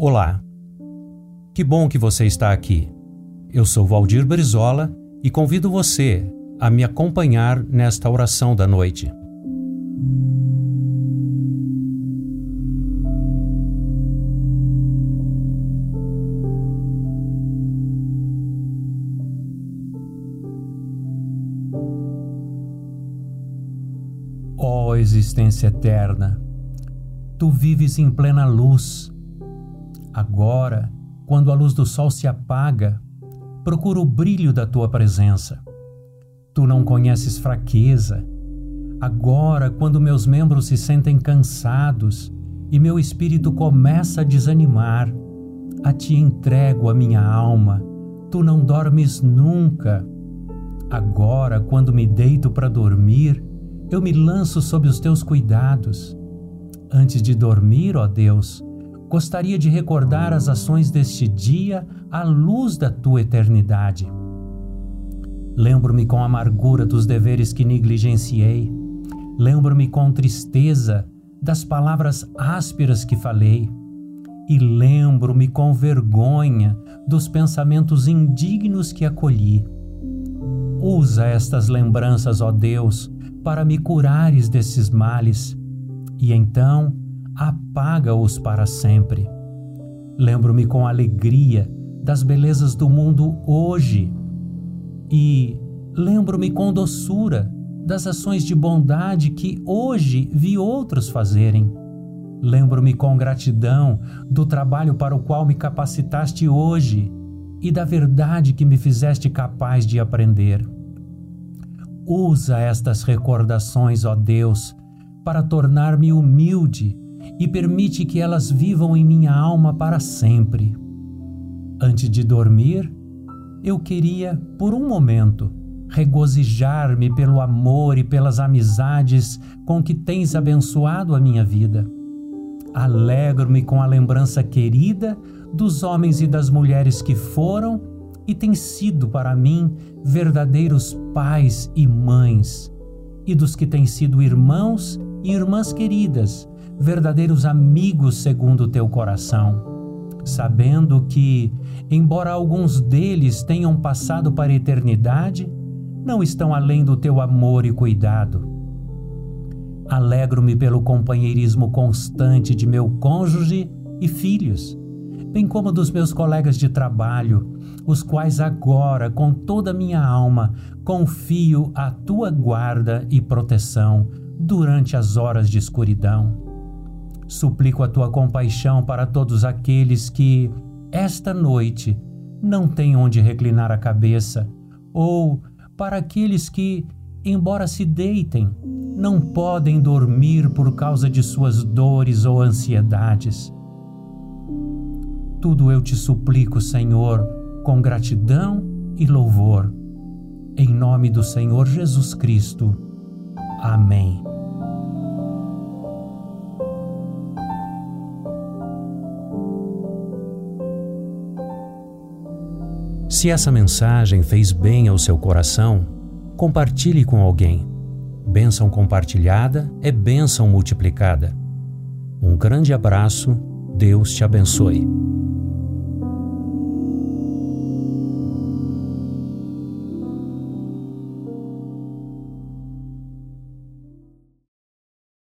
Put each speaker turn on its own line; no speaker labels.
Olá. Que bom que você está aqui. Eu sou Valdir Brizola e convido você a me acompanhar nesta oração da noite. Ó oh, existência eterna, tu vives em plena luz Agora, quando a luz do sol se apaga, procuro o brilho da tua presença. Tu não conheces fraqueza. Agora, quando meus membros se sentem cansados e meu espírito começa a desanimar, a ti entrego a minha alma. Tu não dormes nunca. Agora, quando me deito para dormir, eu me lanço sob os teus cuidados. Antes de dormir, ó Deus, gostaria de recordar as ações deste dia à luz da tua eternidade. Lembro-me com amargura dos deveres que negligenciei. Lembro-me com tristeza das palavras ásperas que falei. E lembro-me com vergonha dos pensamentos indignos que acolhi. Usa estas lembranças, ó Deus, para me curares desses males. E então apaga-os para sempre. Lembro-me com alegria das belezas do mundo hoje e lembro-me com doçura das ações de bondade que hoje vi outros fazerem. Lembro-me com gratidão do trabalho para o qual me capacitaste hoje e da verdade que me fizeste capaz de aprender. Usa estas recordações, ó Deus, para tornar-me humilde e permite que elas vivam em minha alma para sempre. Antes de dormir, eu queria, por um momento, regozijar-me pelo amor e pelas amizades com que tens abençoado a minha vida. Alegro-me com a lembrança querida dos homens e das mulheres que foram e têm sido para mim verdadeiros pais e mães, e dos que têm sido irmãos e irmãs queridas verdadeiros amigos segundo o teu coração, sabendo que, embora alguns deles tenham passado para a eternidade, não estão além do teu amor e cuidado. Alegro-me pelo companheirismo constante de meu cônjuge e filhos, bem como dos meus colegas de trabalho, os quais agora, com toda a minha alma, confio à tua guarda e proteção durante as horas de escuridão. Suplico a tua compaixão para todos aqueles que, esta noite, não têm onde reclinar a cabeça, ou para aqueles que, embora se deitem, não podem dormir por causa de suas dores ou ansiedades. Tudo eu te suplico, Senhor, com gratidão e louvor. Em nome do Senhor Jesus Cristo. Amém. Se essa mensagem fez bem ao seu coração, compartilhe com alguém. Bênção compartilhada é bênção multiplicada. Um grande abraço, Deus te abençoe.